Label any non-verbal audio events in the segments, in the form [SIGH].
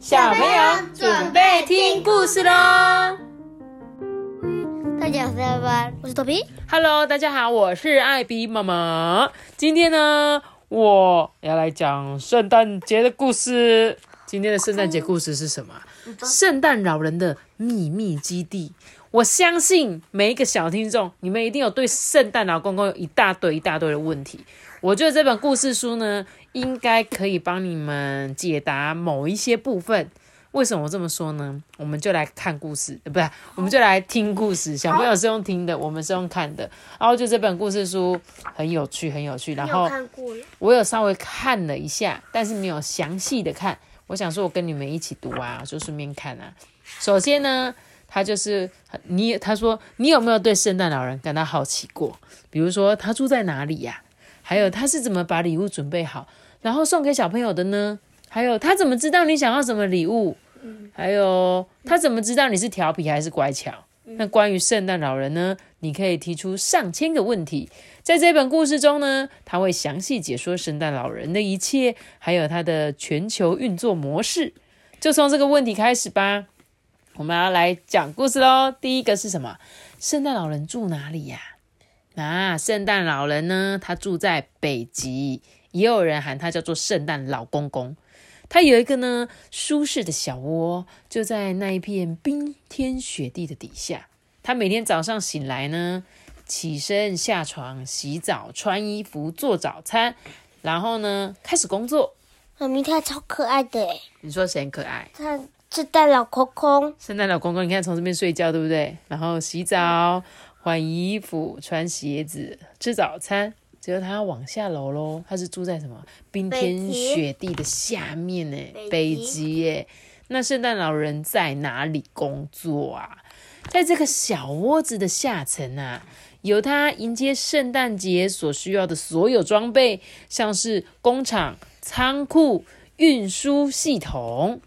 小朋友准备听故事喽！大家好，我是头皮。Hello，大家好，我是艾比妈妈。今天呢，我要来讲圣诞节的故事。今天的圣诞节故事是什么？圣诞老人的秘密基地。我相信每一个小听众，你们一定有对圣诞老公公有一大堆一大堆的问题。我觉得这本故事书呢，应该可以帮你们解答某一些部分。为什么这么说呢？我们就来看故事，呃，不是，我们就来听故事。小朋友是用听的，我们是用看的。然后就这本故事书很有趣，很有趣。然后，我有稍微看了一下，但是没有详细的看。我想说，我跟你们一起读啊，就顺便看啊。首先呢，他就是你，他说你有没有对圣诞老人感到好奇过？比如说他住在哪里呀、还有他是怎么把礼物准备好，然后送给小朋友的呢？还有他怎么知道你想要什么礼物？还有他怎么知道你是调皮还是乖巧？那关于圣诞老人呢？你可以提出上千个问题，在这本故事中呢，他会详细解说圣诞老人的一切，还有他的全球运作模式。就从这个问题开始吧，我们要来讲故事喽。第一个是什么？圣诞老人住哪里呀、圣诞老人呢，他住在北极，也有人喊他叫做圣诞老公公。他有一个呢舒适的小窝，就在那一片冰天雪地的底下。他每天早上醒来呢，起身下床、洗澡、穿衣服、做早餐，然后呢开始工作。妈咪他超可爱的诶，你说谁很可爱？他圣诞老公公，圣诞老公公，你看从这边睡觉，对不对？然后洗澡、换衣服、穿鞋子、吃早餐。只有他要往下楼喽，他是住在什么冰天雪地的下面呢？北极耶。那圣诞老人在哪里工作啊？在这个小窝子的下层啊，有他迎接圣诞节所需要的所有装备，像是工厂、仓库、运输系统、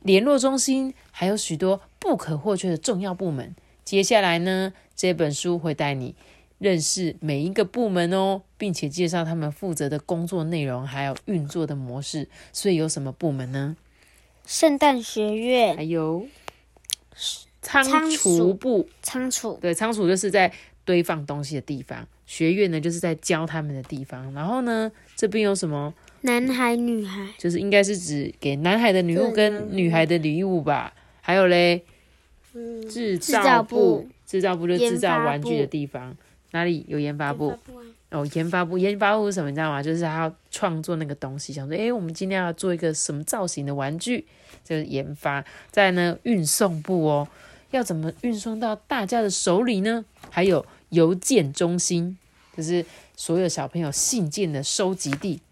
联络中心，还有许多不可或缺的重要部门。接下来呢，这本书会带你认识每一个部门哦，并且介绍他们负责的工作内容，还有运作的模式。所以有什么部门呢？圣诞学院还有仓仓储部，仓储，对，仓储就是在堆放东西的地方，学院呢就是在教他们的地方。然后呢，这边有什么？男孩女孩，就是应该是指给男孩的礼物跟女孩的礼物吧。还有嘞，嗯，制造部，制造部就是制造玩具的地方。哪里有研发部？啊哦，研发部，研发部是什么？你知道吗？就是他要创作那个东西，想说，诶，我们今天要做一个什么造型的玩具，就是研发。再呢，运送部哦，要怎么运送到大家的手里呢？还有邮件中心，就是所有小朋友信件的收集地。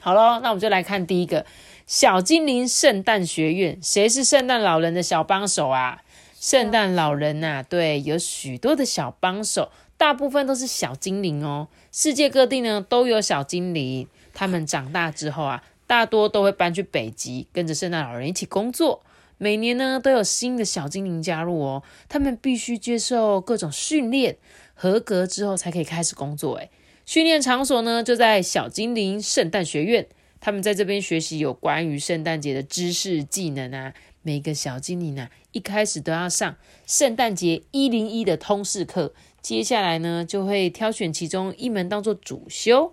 好喽，那我们就来看第一个小精灵圣诞学院，谁是圣诞老人的小帮手啊？圣诞老人呐、对，有许多的小帮手，大部分都是小精灵哦。世界各地呢都有小精灵，他们长大之后啊，大多都会搬去北极，跟着圣诞老人一起工作。每年呢都有新的小精灵加入哦，他们必须接受各种训练，合格之后才可以开始工作。诶，训练场所呢就在小精灵圣诞学院，他们在这边学习有关于圣诞节的知识技能啊。每个小精灵啊，一开始都要上圣诞节一零一的通识课，接下来呢就会挑选其中一门当做主修。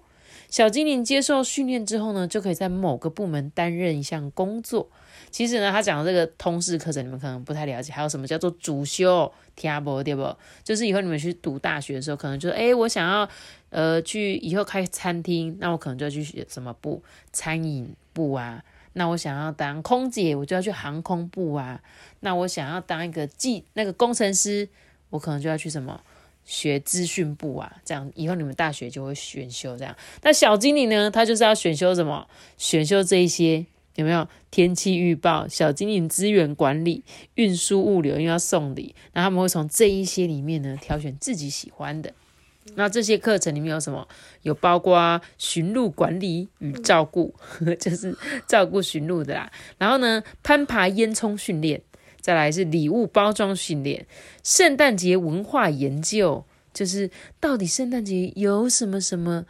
小精灵接受训练之后呢，就可以在某个部门担任一项工作。其实呢，他讲的这个通识课程，你们可能不太了解，还有什么叫做主修 t a b 对不？就是以后你们去读大学的时候，可能就诶，我想要呃去以后开餐厅，那我可能就要去学什么部，餐饮部啊。那我想要当空姐，我就要去航空部啊。那我想要当一个技那个工程师，我可能就要去什么学资讯部啊。这样以后你们大学就会选修这样。那小精灵呢，他就是要选修什么？选修这一些有没有天气预报、小精灵资源管理、运输物流，因为要送礼，那他们会从这一些里面呢挑选自己喜欢的。那这些课程里面有什么？有包括驯鹿管理与照顾，[LAUGHS] 就是照顾驯鹿的啦。然后呢，攀爬烟囱训练，再来是礼物包装训练，圣诞节文化研究，就是到底圣诞节有什么什么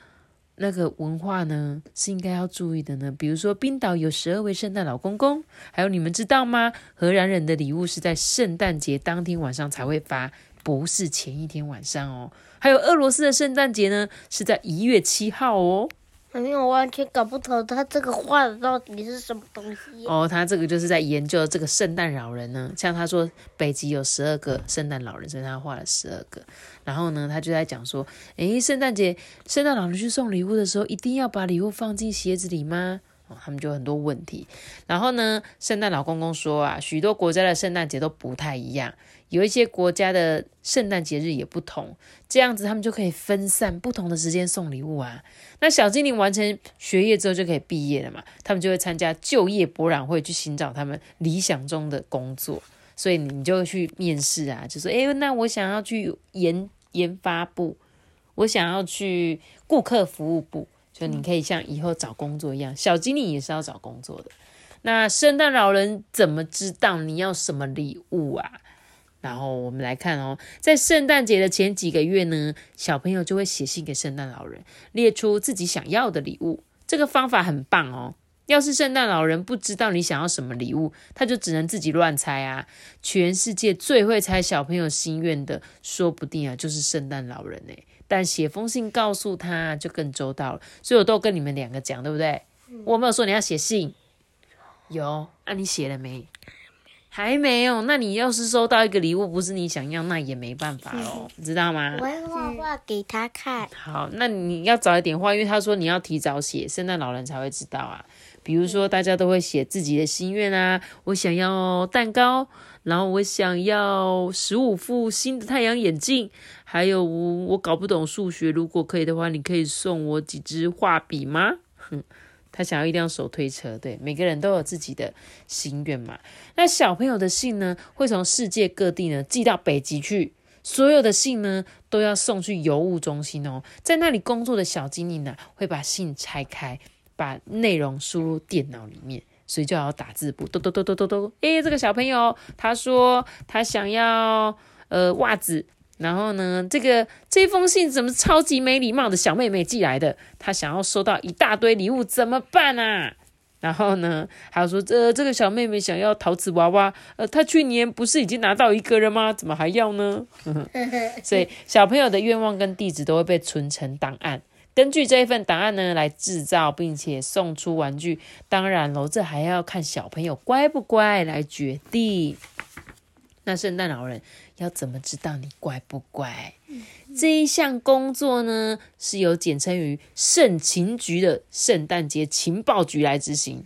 那个文化呢是应该要注意的呢？比如说，冰岛有十二位圣诞老公公，还有你们知道吗？荷兰人的礼物是在圣诞节当天晚上才会发，不是前一天晚上哦。还有俄罗斯的圣诞节呢，是在一月七号哦。反正我完全搞不懂他这个画的到底是什么东西。哦，他这个就是在研究这个圣诞老人呢。像他说，北极有十二个圣诞老人，所以他画了十二个。然后呢，他就在讲说，诶，圣诞节圣诞老人去送礼物的时候，一定要把礼物放进鞋子里吗？哦，他们就很多问题。然后呢，圣诞老公公说啊，许多国家的圣诞节都不太一样，有一些国家的圣诞节日也不同，这样子他们就可以分散不同的时间送礼物啊。那小精灵完成学业之后就可以毕业了嘛，他们就会参加就业博览会，去寻找他们理想中的工作。所以你就去面试啊，就说，诶，那我想要去研研发部，我想要去顾客服务部。就你可以像以后找工作一样，小精灵也是要找工作的。那圣诞老人怎么知道你要什么礼物啊？然后我们来看哦，在圣诞节的前几个月呢，小朋友就会写信给圣诞老人，列出自己想要的礼物。这个方法很棒哦。要是圣诞老人不知道你想要什么礼物，他就只能自己乱猜啊。全世界最会猜小朋友心愿的，说不定啊就是圣诞老人呢。但写封信告诉他就更周到了，所以我都跟你们两个讲，对不对？我没有说你要写信，有，那你写了没？还没有。那你要是收到一个礼物不是你想要，那也没办法哦，知道吗？我会画画给他看。好，那你要早一点画，因为他说你要提早写，圣诞老人才会知道啊。比如说，大家都会写自己的心愿啊，我想要蛋糕，然后我想要十五副新的太阳眼镜。还有我我搞不懂数学，如果可以的话，你可以送我几支画笔吗？哼，他想要一辆手推车。对，每个人都有自己的心愿嘛。那小朋友的信呢，会从世界各地呢寄到北极去，所有的信呢都要送去邮务中心哦。在那里工作的小精灵呢，会把信拆开，把内容输入电脑里面，所以就要打字簿，嘟嘟嘟嘟嘟嘟。诶，这个小朋友他说他想要呃袜子。然后呢，这个这封信怎么超级没礼貌的小妹妹寄来的？她想要收到一大堆礼物，怎么办啊？然后呢，还有说，这这个小妹妹想要陶瓷娃娃，呃，她去年不是已经拿到一个了吗？怎么还要呢？[LAUGHS] 所以小朋友的愿望跟地址都会被存成档案，根据这一份档案呢来制造并且送出玩具。当然喽，这还要看小朋友乖不乖来决定。那圣诞老人。要怎么知道你乖不乖？这一项工作呢，是由简称于圣情局的圣诞节情报局来执行。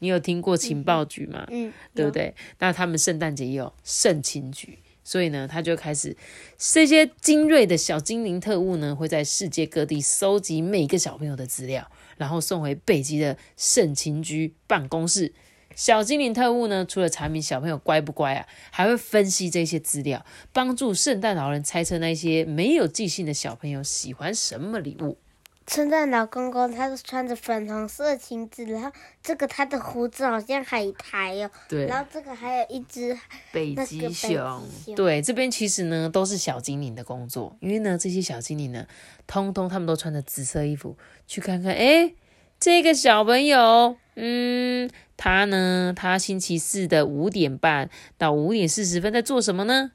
你有听过情报局吗？嗯，对不对？那他们圣诞节也有圣情局，所以呢，他就开始这些精锐的小精灵特务呢，会在世界各地搜集每个小朋友的资料，然后送回北极的圣情局办公室。小精灵特务呢，除了查明小朋友乖不乖啊，还会分析这些资料，帮助圣诞老人猜测那些没有记性的小朋友喜欢什么礼物。圣诞老公公他是穿着粉红色裙子，然后这个他的胡子好像海苔哦，对，然后这个还有一只北极熊，对，这边其实呢都是小精灵的工作，因为呢这些小精灵呢，通通他们都穿着紫色衣服，去看看，哎，这个小朋友，嗯。他呢？他星期四的五点半到五点四十分在做什么呢？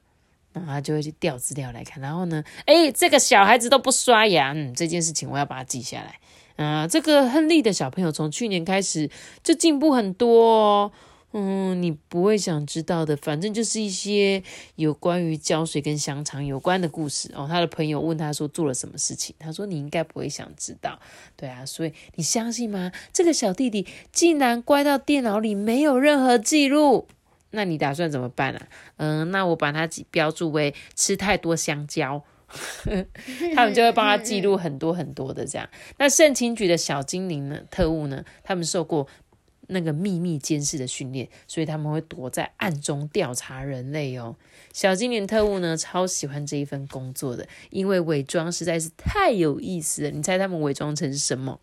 然后他就会去调资料来看。然后呢？哎，这个小孩子都不刷牙，嗯，这件事情我要把它记下来。啊，这个亨利的小朋友从去年开始就进步很多哦。嗯，你不会想知道的，反正就是一些有关于胶水跟香肠有关的故事哦。他的朋友问他说做了什么事情，他说你应该不会想知道，对啊，所以你相信吗？这个小弟弟竟然乖到电脑里没有任何记录，那你打算怎么办啊？嗯，那我把它标注为吃太多香蕉，[LAUGHS] 他们就会帮他记录很多很多的这样。那圣情局的小精灵呢？特务呢？他们受过。那个秘密监视的训练，所以他们会躲在暗中调查人类哦。小精灵特务呢，超喜欢这一份工作的，因为伪装实在是太有意思了。你猜他们伪装成什么？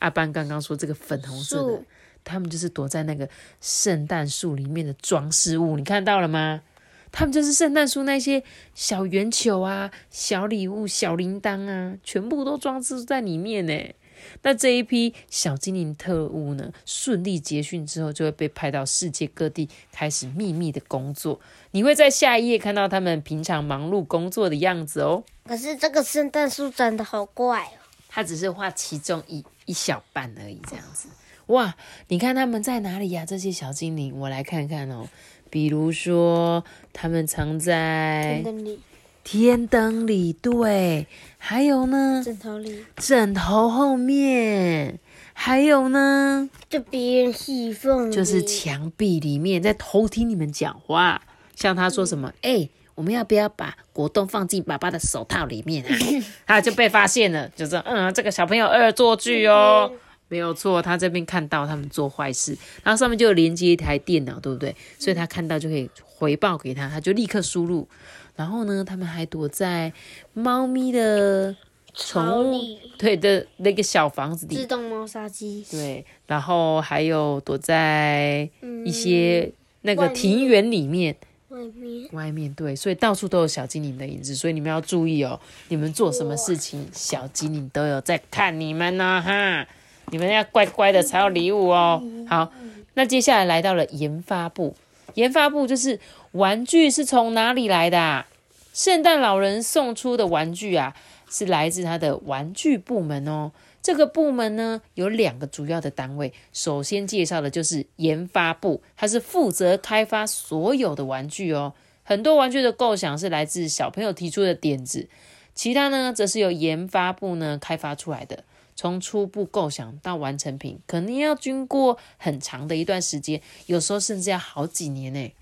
阿班刚刚说这个粉红色的，他们就是躲在那个圣诞树里面的装饰物，你看到了吗？他们就是圣诞树那些小圆球啊、小礼物、小铃铛啊，全部都装置在里面呢。那这一批小精灵特务呢，顺利结训之后，就会被派到世界各地开始秘密的工作。你会在下一页看到他们平常忙碌工作的样子哦。可是这个圣诞树长得好怪哦。他只是画其中一一小半而已，这样子。哇，你看他们在哪里呀？这些小精灵，我来看看哦。比如说，他们藏在天灯里，对。还有呢，枕头里，枕头后面。还有呢，这边细缝就是墙壁里面，在偷听你们讲话。像他说什么？哎，我们要不要把果冻放进爸爸的手套里面啊？[LAUGHS] 他就被发现了，就说：“ [LAUGHS] 嗯，这个小朋友恶作剧哦。”没有错，他这边看到他们做坏事，然后上面就有连接一台电脑，对不对？所以他看到就可以回报给他，他就立刻输入。然后呢，他们还躲在猫咪的宠物对的那个小房子里，自动猫砂机。对，然后还有躲在一些那个庭园里面，外面。外面对，所以到处都有小精灵的影子，所以你们要注意哦，你们做什么事情，小精灵都有在看你们呢，哈。你们要乖乖的才有礼物哦。好，那接下来来到了研发部，研发部就是玩具是从哪里来的？圣诞老人送出的玩具啊，是来自他的玩具部门哦。这个部门呢有两个主要的单位，首先介绍的就是研发部，它是负责开发所有的玩具哦。很多玩具的构想是来自小朋友提出的点子，其他呢则是由研发部呢开发出来的。从初步构想到完成品，肯定要经过很长的一段时间，有时候甚至要好几年呢。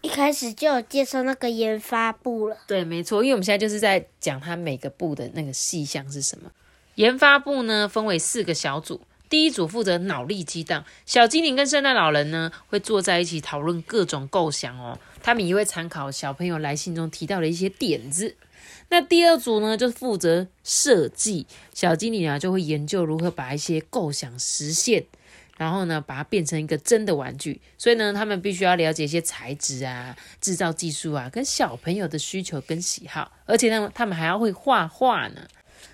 一开始就有介绍那个研发部了。对，没错，因为我们现在就是在讲它每个部的那个细项是什么。研发部呢分为四个小组，第一组负责脑力激荡，小精灵跟圣诞老人呢会坐在一起讨论各种构想哦，他们也会参考小朋友来信中提到的一些点子。那第二组呢，就是负责设计，小精灵啊就会研究如何把一些构想实现，然后呢把它变成一个真的玩具。所以呢，他们必须要了解一些材质啊、制造技术啊，跟小朋友的需求跟喜好，而且呢，他们还要会画画呢。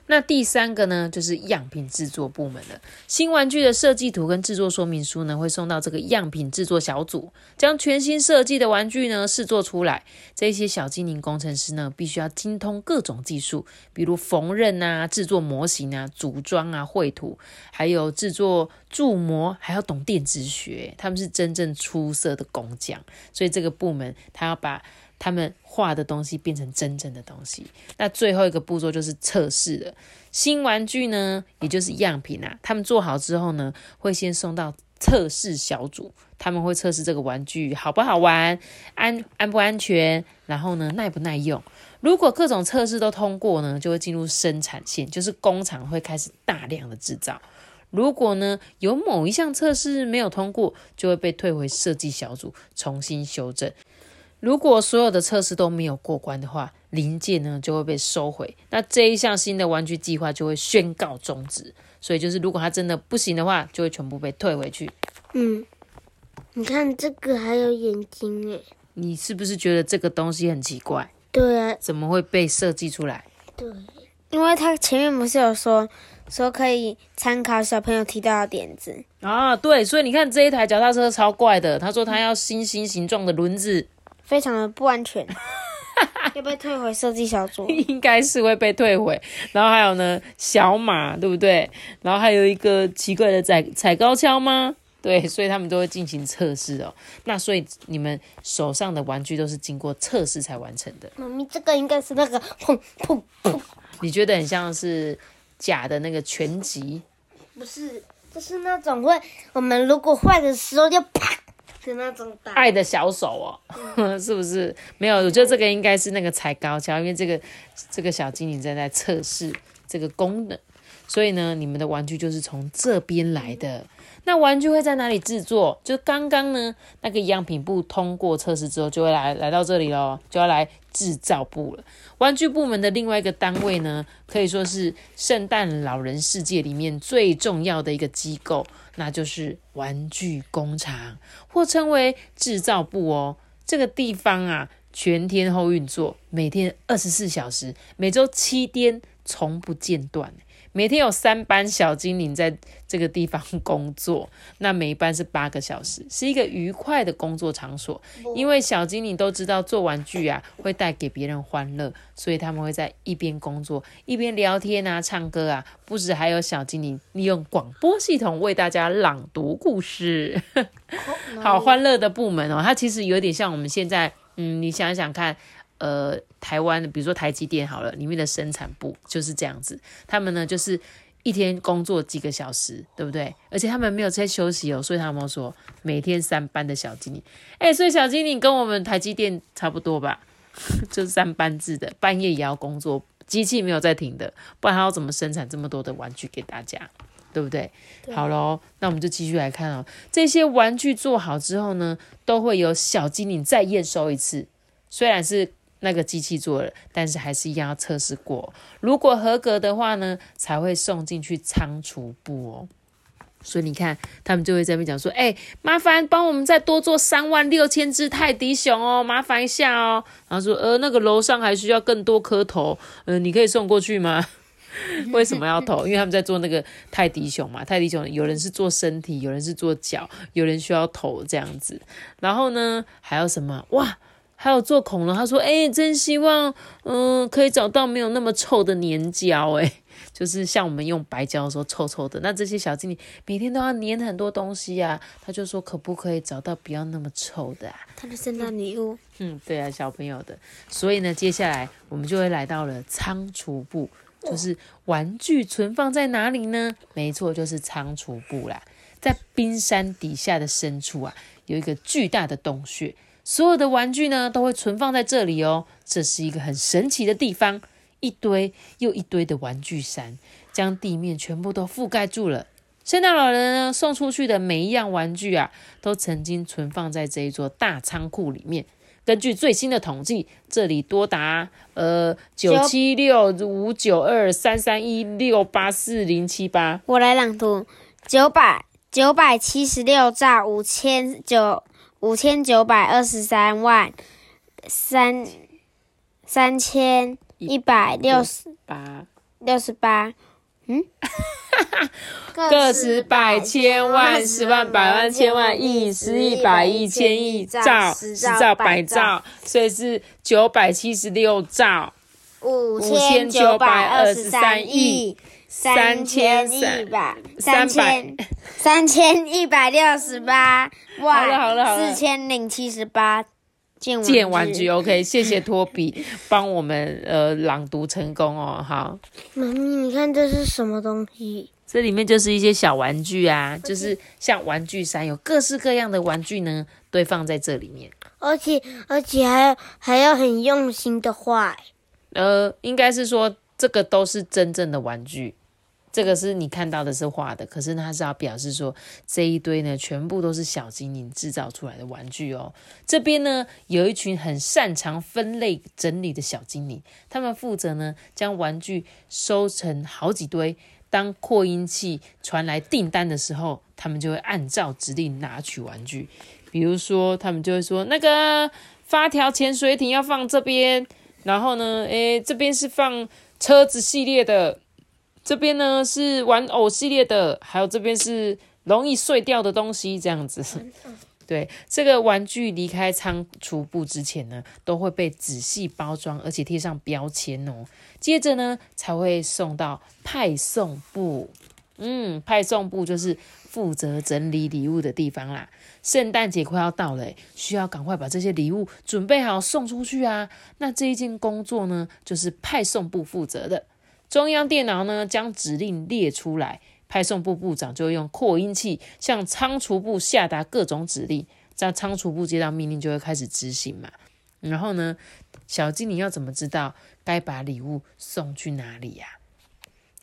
那第三个呢，就是样品制作部门了。新玩具的设计图跟制作说明书呢，会送到这个样品制作小组，将全新设计的玩具呢试做出来。这些小精灵工程师呢，必须要精通各种技术，比如缝纫啊、制作模型啊、组装啊、绘图，还有制作铸模，还要懂电子学。他们是真正出色的工匠，所以这个部门他要把。他们画的东西变成真正的东西，那最后一个步骤就是测试了新玩具呢，也就是样品啊。他们做好之后呢，会先送到测试小组，他们会测试这个玩具好不好玩，安安不安全，然后呢耐不耐用。如果各种测试都通过呢，就会进入生产线，就是工厂会开始大量的制造。如果呢有某一项测试没有通过，就会被退回设计小组重新修正。如果所有的测试都没有过关的话，零件呢就会被收回，那这一项新的玩具计划就会宣告终止。所以就是，如果它真的不行的话，就会全部被退回去。嗯，你看这个还有眼睛诶，你是不是觉得这个东西很奇怪？对啊，怎么会被设计出来？对，因为它前面不是有说说可以参考小朋友提到的点子啊？对，所以你看这一台脚踏车超怪的，他说他要星星形状的轮子。非常的不安全，要被退回设计小组，[LAUGHS] 应该是会被退回。然后还有呢，小马对不对？然后还有一个奇怪的踩踩高跷吗？对，所以他们都会进行测试哦。那所以你们手上的玩具都是经过测试才完成的。妈咪，这个应该是那个砰砰砰，你觉得很像是假的那个拳击？不是，就是那种会我们如果坏的时候就啪。是那种爱的小手哦，[LAUGHS] 是不是？没有，我觉得这个应该是那个踩高跷，因为这个这个小精灵正在测试这个功能，所以呢，你们的玩具就是从这边来的。那玩具会在哪里制作？就刚刚呢，那个样品部通过测试之后，就会来来到这里喽，就要来制造部了。玩具部门的另外一个单位呢，可以说是圣诞老人世界里面最重要的一个机构，那就是玩具工厂，或称为制造部哦。这个地方啊，全天候运作，每天二十四小时，每周七天，从不间断。每天有三班小精灵在这个地方工作，那每一班是八个小时，是一个愉快的工作场所。因为小精灵都知道做玩具啊会带给别人欢乐，所以他们会在一边工作一边聊天啊、唱歌啊，不止还有小精灵利用广播系统为大家朗读故事，好欢乐的部门哦。它其实有点像我们现在，嗯，你想想看。呃，台湾比如说台积电好了，里面的生产部就是这样子，他们呢就是一天工作几个小时，对不对？而且他们没有在休息哦，所以他们说每天三班的小经理，哎，所以小经理跟我们台积电差不多吧，[LAUGHS] 就是三班制的，半夜也要工作，机器没有在停的，不然他要怎么生产这么多的玩具给大家，对不对？好喽，那我们就继续来看哦，这些玩具做好之后呢，都会有小精灵再验收一次，虽然是。那个机器做了，但是还是一样要测试过。如果合格的话呢，才会送进去仓储部哦。所以你看，他们就会在那边讲说：“哎，麻烦帮我们再多做三万六千只泰迪熊哦，麻烦一下哦。”然后说：“呃，那个楼上还需要更多颗头，呃，你可以送过去吗？” [LAUGHS] 为什么要投？因为他们在做那个泰迪熊嘛。泰迪熊有人是做身体，有人是做脚，有人需要头这样子。然后呢，还有什么？哇！还有做恐龙，他说：“哎，真希望，嗯，可以找到没有那么臭的粘胶，哎，就是像我们用白胶的时候臭臭的。那这些小精灵每天都要粘很多东西呀，他就说可不可以找到不要那么臭的？啊他的圣诞礼物。嗯，对啊，小朋友的。所以呢，接下来我们就会来到了仓储部，就是玩具存放在哪里呢？没错，就是仓储部啦，在冰山底下的深处啊，有一个巨大的洞穴。”所有的玩具呢，都会存放在这里哦。这是一个很神奇的地方，一堆又一堆的玩具山，将地面全部都覆盖住了。圣诞老人呢，送出去的每一样玩具啊，都曾经存放在这一座大仓库里面。根据最新的统计，这里多达呃九七六五九二三三一六八四零七八。我来朗读：九百九百七十六兆五千九。五千九百二十三万三三千一百六十八六十八，嗯，[LAUGHS] 个十百千万十万百万千万亿十亿百亿千亿兆十兆百兆，所以是九百七十六兆五千九百二十三亿。三千一百三千三千一百六十八万四千零七十八件玩具。OK，谢谢托比 [LAUGHS] 帮我们呃朗读成功哦。好，妈咪，你看这是什么东西？这里面就是一些小玩具啊，就是像玩具山，有各式各样的玩具呢，堆放在这里面。而且而且还还要很用心的画。呃，应该是说这个都是真正的玩具。这个是你看到的是画的，可是它是要表示说这一堆呢，全部都是小精灵制造出来的玩具哦。这边呢有一群很擅长分类整理的小精灵，他们负责呢将玩具收成好几堆。当扩音器传来订单的时候，他们就会按照指令拿取玩具。比如说，他们就会说那个发条潜水艇要放这边，然后呢，诶，这边是放车子系列的。这边呢是玩偶系列的，还有这边是容易碎掉的东西，这样子。对，这个玩具离开仓储部之前呢，都会被仔细包装，而且贴上标签哦。接着呢，才会送到派送部。嗯，派送部就是负责整理礼物的地方啦。圣诞节快要到了，需要赶快把这些礼物准备好送出去啊。那这一件工作呢，就是派送部负责的。中央电脑呢，将指令列出来，派送部部长就用扩音器向仓储部下达各种指令，在仓储部接到命令就会开始执行嘛。然后呢，小精灵要怎么知道该把礼物送去哪里呀？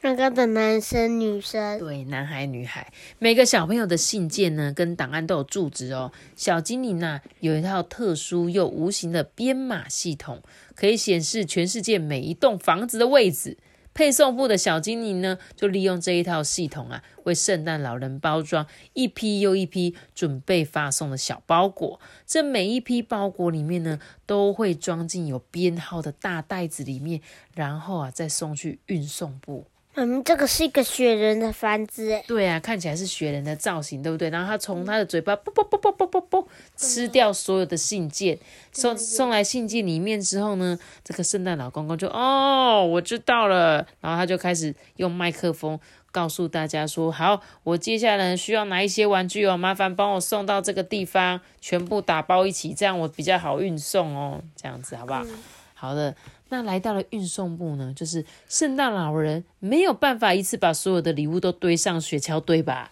那个的男生女生，对，男孩女孩，每个小朋友的信件呢，跟档案都有住址哦。小精灵呐，有一套特殊又无形的编码系统，可以显示全世界每一栋房子的位置。配送部的小精灵呢，就利用这一套系统啊，为圣诞老人包装一批又一批准备发送的小包裹。这每一批包裹里面呢，都会装进有编号的大袋子里面，然后啊，再送去运送部。嗯，这个是一个雪人的房子，哎，对啊，看起来是雪人的造型，对不对？然后他从他的嘴巴啵啵啵啵啵啵啵吃掉所有的信件，送送来信件里面之后呢，这个圣诞老公公就哦，我知道了，然后他就开始用麦克风告诉大家说，好，我接下来需要拿一些玩具哦，麻烦帮我送到这个地方，全部打包一起，这样我比较好运送哦，这样子好不好？好的。那来到了运送部呢，就是圣诞老人没有办法一次把所有的礼物都堆上雪橇堆吧？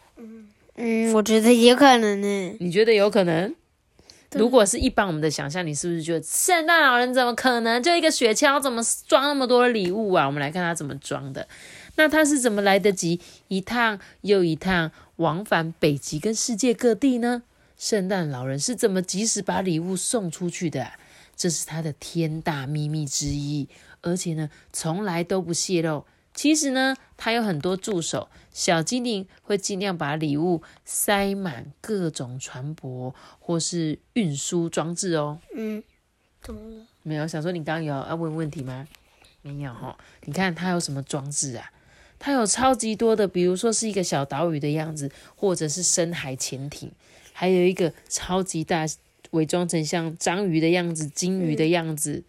嗯，我觉得有可能呢。你觉得有可能？如果是一般我们的想象，你是不是觉得圣诞老人怎么可能就一个雪橇怎么装那么多礼物啊？我们来看他怎么装的。那他是怎么来得及一趟又一趟往返北极跟世界各地呢？圣诞老人是怎么及时把礼物送出去的？这是他的天大秘密之一，而且呢，从来都不泄露。其实呢，他有很多助手，小精灵会尽量把礼物塞满各种船舶或是运输装置哦。嗯，怎么了？没有，想说你刚刚有要问问题吗？没有哈。你看他有什么装置啊？他有超级多的，比如说是一个小岛屿的样子，或者是深海潜艇，还有一个超级大。伪装成像章鱼的样子、金鱼的样子，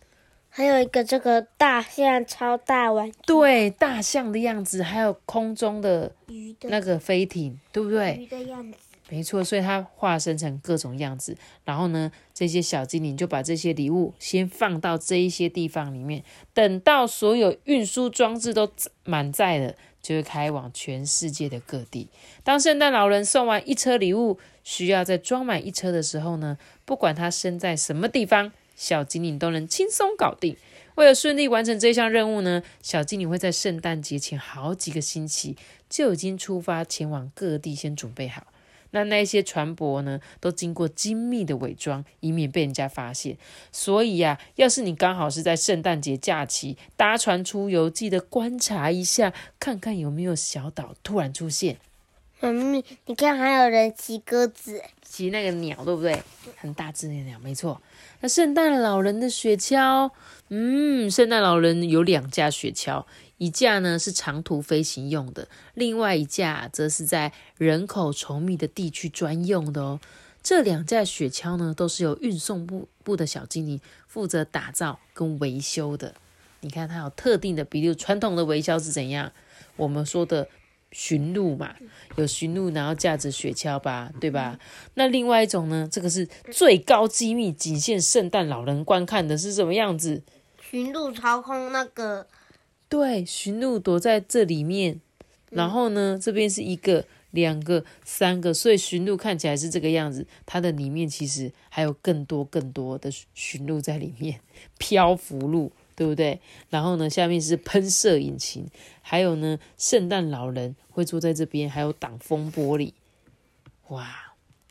还有一个这个大象超大玩具，对，大象的样子，还有空中的鱼的那个飞艇，对不对？鱼的样子，没错，所以它化身成各种样子。然后呢，这些小精灵就把这些礼物先放到这一些地方里面，等到所有运输装置都满载了。就会开往全世界的各地。当圣诞老人送完一车礼物，需要在装满一车的时候呢？不管他身在什么地方，小精灵都能轻松搞定。为了顺利完成这项任务呢，小精灵会在圣诞节前好几个星期就已经出发前往各地，先准备好。那那些船舶呢，都经过精密的伪装，以免被人家发现。所以呀，要是你刚好是在圣诞节假期搭船出游，记得观察一下，看看有没有小岛突然出现。妈咪，你看还有人骑鸽子，骑那个鸟，对不对？很大只的鸟，没错。那圣诞老人的雪橇，嗯，圣诞老人有两架雪橇。一架呢是长途飞行用的，另外一架则是在人口稠密的地区专用的哦。这两架雪橇呢，都是由运送部部的小精灵负责打造跟维修的。你看，它有特定的比如。传统的维修是怎样？我们说的驯鹿嘛，有驯鹿，然后驾着雪橇吧，对吧？那另外一种呢，这个是最高机密，仅限圣诞老人观看的，是什么样子？驯鹿操控那个。对，驯鹿躲在这里面，然后呢，这边是一个、两个、三个，所以驯鹿看起来是这个样子。它的里面其实还有更多、更多的驯鹿在里面，[LAUGHS] 漂浮鹿，对不对？然后呢，下面是喷射引擎，还有呢，圣诞老人会坐在这边，还有挡风玻璃。哇，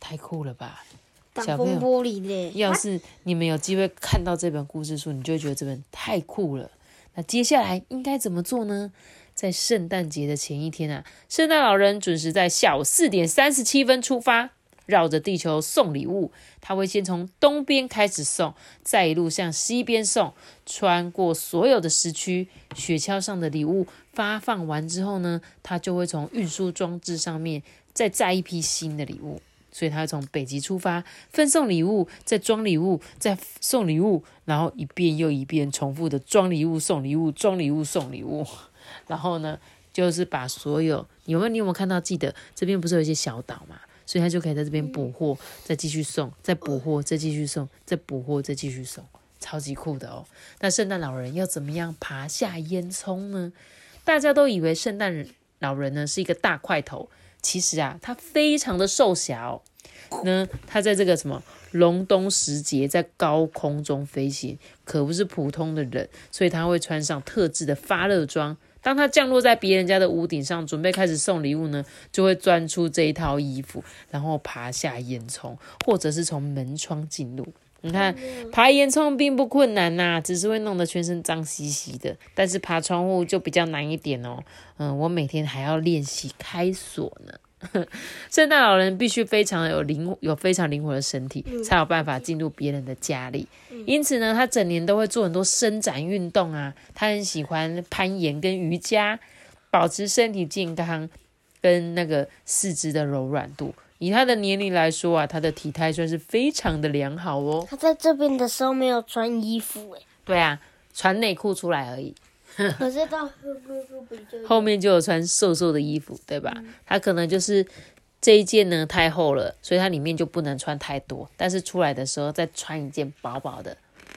太酷了吧！挡风玻璃的，要是你们有机会看到这本故事书，你就会觉得这本太酷了。那接下来应该怎么做呢？在圣诞节的前一天啊，圣诞老人准时在下午四点三十七分出发，绕着地球送礼物。他会先从东边开始送，再一路向西边送，穿过所有的时区。雪橇上的礼物发放完之后呢，他就会从运输装置上面再载一批新的礼物。所以他从北极出发，分送礼物，再装礼物，再送礼物，然后一遍又一遍重复的装礼物、送礼物、装礼物、送礼物。[LAUGHS] 然后呢，就是把所有有没有你有没有看到？记得这边不是有一些小岛嘛？所以他就可以在这边补货，再继续送，再补货，再继续送，再补货，再继续送，超级酷的哦。那圣诞老人要怎么样爬下烟囱呢？大家都以为圣诞老人呢是一个大块头。其实啊，他非常的瘦小，呢，他在这个什么隆冬时节在高空中飞行，可不是普通的人，所以他会穿上特制的发热装。当他降落在别人家的屋顶上，准备开始送礼物呢，就会钻出这一套衣服，然后爬下烟囱，或者是从门窗进入。你看，爬烟囱并不困难呐，只是会弄得全身脏兮兮的。但是爬窗户就比较难一点哦。嗯，我每天还要练习开锁呢。[LAUGHS] 圣诞老人必须非常有灵，有非常灵活的身体，才有办法进入别人的家里。因此呢，他整年都会做很多伸展运动啊。他很喜欢攀岩跟瑜伽，保持身体健康跟那个四肢的柔软度。以他的年龄来说啊，他的体态算是非常的良好哦。他在这边的时候没有穿衣服诶。对啊，穿内裤出来而已。可是到后面就有穿瘦瘦的衣服，对吧？他可能就是这一件呢太厚了，所以它里面就不能穿太多。但是出来的时候再穿一件薄薄的，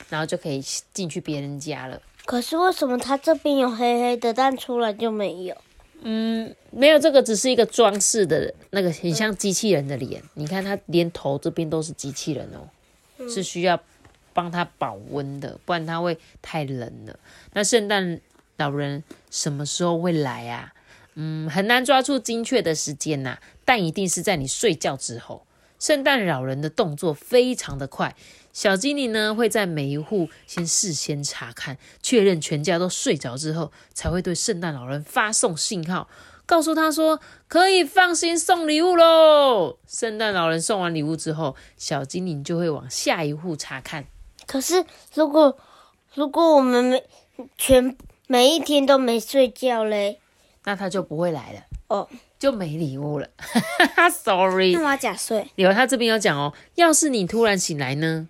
然后就可以进去别人家了。可是为什么他这边有黑黑的，但出来就没有？嗯，没有，这个只是一个装饰的那个，很像机器人的脸。你看，他连头这边都是机器人哦，是需要帮他保温的，不然他会太冷了。那圣诞老人什么时候会来啊？嗯，很难抓住精确的时间呐，但一定是在你睡觉之后。圣诞老人的动作非常的快。小精灵呢，会在每一户先事先查看，确认全家都睡着之后，才会对圣诞老人发送信号，告诉他说可以放心送礼物喽。圣诞老人送完礼物之后，小精灵就会往下一户查看。可是，如果如果我们每全每一天都没睡觉嘞，那他就不会来了哦，就没礼物了。[LAUGHS] Sorry，那我要假睡。有他这边有讲哦，要是你突然醒来呢？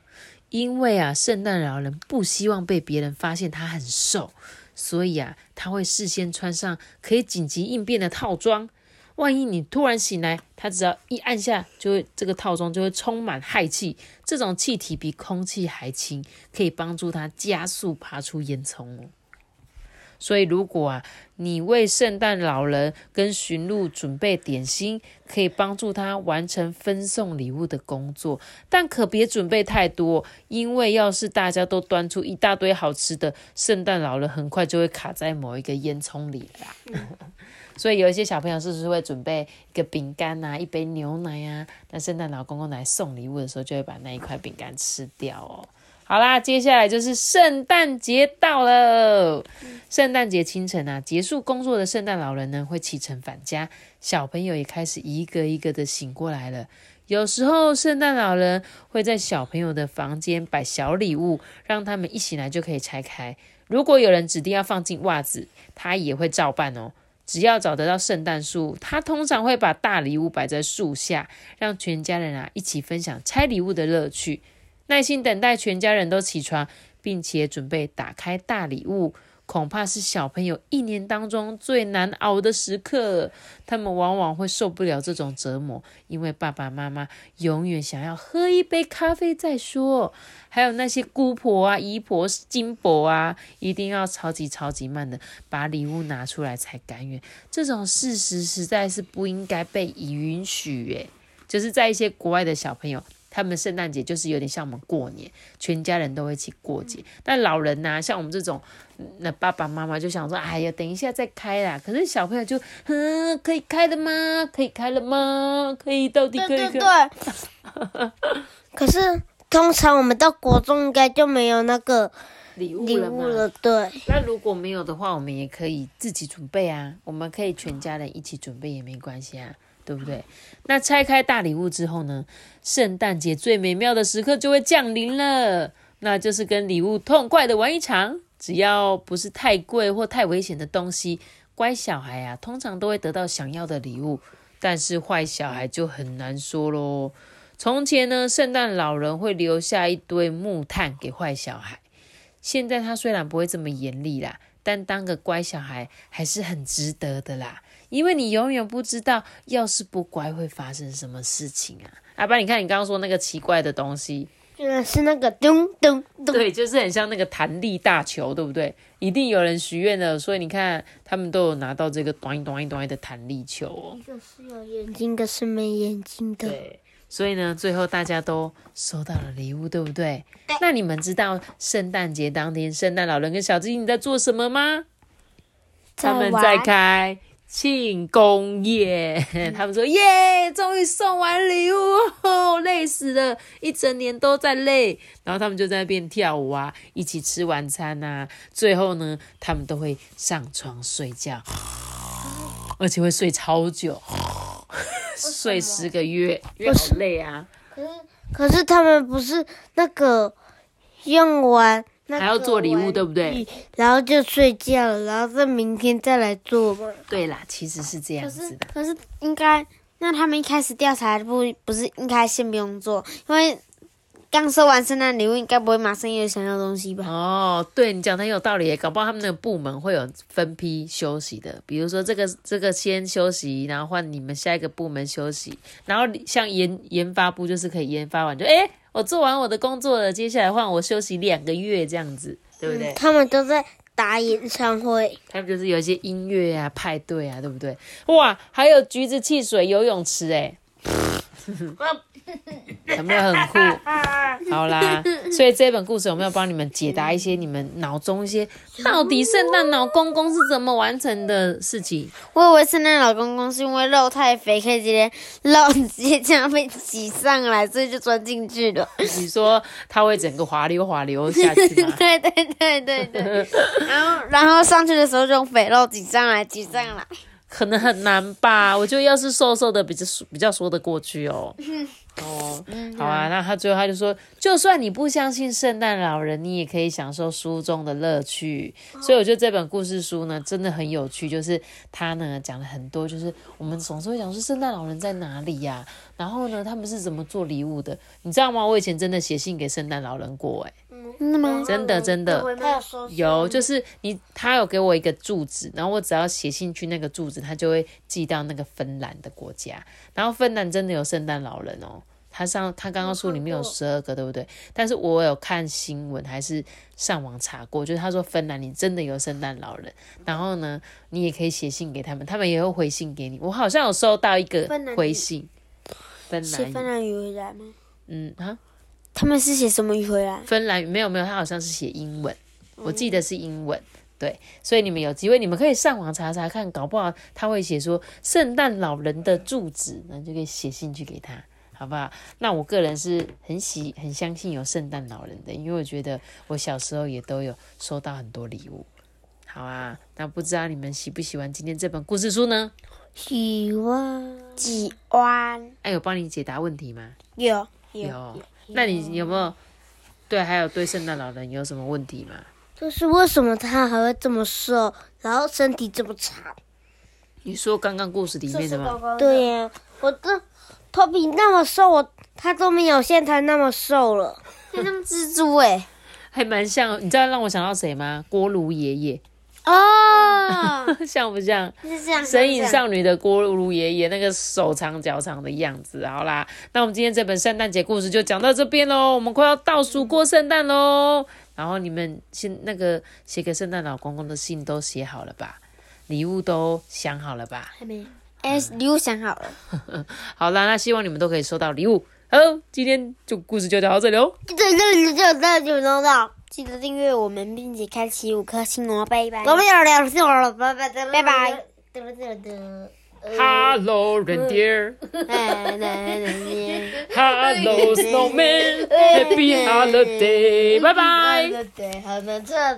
因为啊，圣诞老人不希望被别人发现他很瘦，所以啊，他会事先穿上可以紧急应变的套装。万一你突然醒来，他只要一按下，就会这个套装就会充满氦气，这种气体比空气还轻，可以帮助他加速爬出烟囱哦。所以，如果啊，你为圣诞老人跟驯鹿准备点心，可以帮助他完成分送礼物的工作，但可别准备太多，因为要是大家都端出一大堆好吃的，圣诞老人很快就会卡在某一个烟囱里啦。[LAUGHS] 所以，有一些小朋友是不是会准备一个饼干啊，一杯牛奶啊？那圣诞老公公来送礼物的时候，就会把那一块饼干吃掉哦。好啦，接下来就是圣诞节到了。圣诞节清晨啊，结束工作的圣诞老人呢会启程返家，小朋友也开始一个一个的醒过来了。有时候圣诞老人会在小朋友的房间摆小礼物，让他们一醒来就可以拆开。如果有人指定要放进袜子，他也会照办哦。只要找得到圣诞树，他通常会把大礼物摆在树下，让全家人啊一起分享拆礼物的乐趣。耐心等待全家人都起床，并且准备打开大礼物，恐怕是小朋友一年当中最难熬的时刻。他们往往会受不了这种折磨，因为爸爸妈妈永远想要喝一杯咖啡再说。还有那些姑婆啊、姨婆、金伯啊，一定要超级超级慢的把礼物拿出来才甘愿。这种事实实在是不应该被允许。诶，就是在一些国外的小朋友。他们圣诞节就是有点像我们过年，全家人都会一起过节。但老人呐，像我们这种，那爸爸妈妈就想说：“哎呀，等一下再开啦。”可是小朋友就，嗯，可以开了吗？可以开了吗？可以，到底可以？对对对。[LAUGHS] 可是通常我们到国中应该就没有那个礼物了，对。那如果没有的话，我们也可以自己准备啊。我们可以全家人一起准备也没关系啊。对不对？那拆开大礼物之后呢？圣诞节最美妙的时刻就会降临了，那就是跟礼物痛快的玩一场。只要不是太贵或太危险的东西，乖小孩啊，通常都会得到想要的礼物。但是坏小孩就很难说喽。从前呢，圣诞老人会留下一堆木炭给坏小孩。现在他虽然不会这么严厉啦，但当个乖小孩还是很值得的啦。因为你永远不知道，要是不乖会发生什么事情啊！阿爸，你看你刚刚说那个奇怪的东西，是那个咚咚咚，对，就是很像那个弹力大球，对不对？一定有人许愿了，所以你看他们都有拿到这个短一短一短的弹力球哦。一个是有眼睛的，是没眼睛的。对，所以呢，最后大家都收到了礼物，对不对？那你们知道圣诞节当天，圣诞老人跟小精灵在做什么吗？他们在开。庆功宴。[LAUGHS] 他们说耶，终于送完礼物，哦，[LAUGHS] 累死了，一整年都在累。然后他们就在那边跳舞啊，一起吃晚餐啊。最后呢，他们都会上床睡觉，而且会睡超久，睡十个月，因为好累啊。可是可是他们不是那个用完那还要做礼物对不对？然后就睡觉了，然后再明天再来做嘛。对啦，其实是这样可子的。是可是应该，那他们一开始调查不不是应该先不用做，因为刚收完圣诞礼物，应该不会马上又有想要东西吧？哦，对你讲的很有道理，搞不好他们那个部门会有分批休息的，比如说这个这个先休息，然后换你们下一个部门休息，然后像研研发部就是可以研发完就诶，我做完我的工作了，接下来换我休息两个月这样子，对不对？他们都在打演唱会，他们就是有一些音乐啊、派对啊，对不对？哇，还有橘子汽水游泳池哎，[LAUGHS] 有没有很酷？[LAUGHS] 好啦，[LAUGHS] 所以这本故事有没有帮你们解答一些你们脑中一些到底圣诞老公公是怎么完成的事情？我以为圣诞老公公是因为肉太肥，可以直接肉直接这样被挤上来，所以就钻进去了。你说他会整个滑溜滑溜下去吗？对对对对对，然后然后上去的时候就用肥肉挤上来，挤上来。可能很难吧？我觉得要是瘦瘦的比较比较说得过去哦。哦，好啊，那他最后他就说，就算你不相信圣诞老人，你也可以享受书中的乐趣。所以我觉得这本故事书呢，真的很有趣，就是他呢讲了很多，就是我们总是会讲说圣诞老人在哪里呀、然后呢，他们是怎么做礼物的？你知道吗？我以前真的写信给圣诞老人过、欸，真的吗？真的真的。他有说有，就是你，他有给我一个住址，然后我只要写信去那个住址，他就会寄到那个芬兰的国家。然后芬兰真的有圣诞老人哦，他上他刚刚说里面有十二个，对不对？但是我有看新闻，还是上网查过，就是他说芬兰你真的有圣诞老人，然后呢，你也可以写信给他们，他们也会回信给你。我好像有收到一个回信，芬兰语，写芬兰语回来吗？嗯啊，他们是写什么语回来？芬兰语没有没有，他好像是写英文，我记得是英文。对，所以你们有机会，你们可以上网查查看，搞不好他会写说圣诞老人的住址，那就可以写信去给他，好不好？那我个人是很喜很相信有圣诞老人的，因为我觉得我小时候也都有收到很多礼物。好啊，那不知道你们喜不喜欢今天这本故事书呢？喜欢喜欢哎，有帮你解答问题吗？有有。那你有没有对还有对圣诞老人有什么问题吗？就是为什么他还会这么瘦，然后身体这么长？你说刚刚故事里面的吗？对呀、我这头皮那么瘦，我他都没有现在那么瘦了，就像蜘蛛哎、还蛮像，你知道让我想到谁吗？锅炉爷爷，哦，[LAUGHS] 像不像？是这样。神隐少女的锅炉爷爷那个手长脚长的样子，好啦，那我们今天这本圣诞节故事就讲到这边喽，我们快要倒数过圣诞喽。然后你们先那个写给圣诞老公公的信都写好了吧？礼物都想好了吧？还没。哎，礼物想好了，[LAUGHS] 好啦，那希望你们都可以收到礼物。好，今天就故事就讲到这里喽。记得订阅我们，并且开启五颗星哦，拜拜。我们有聊天了，拜拜，拜拜。Hello reindeer, 哎 Hello snowman, Happy holiday，拜拜。对，好的，这。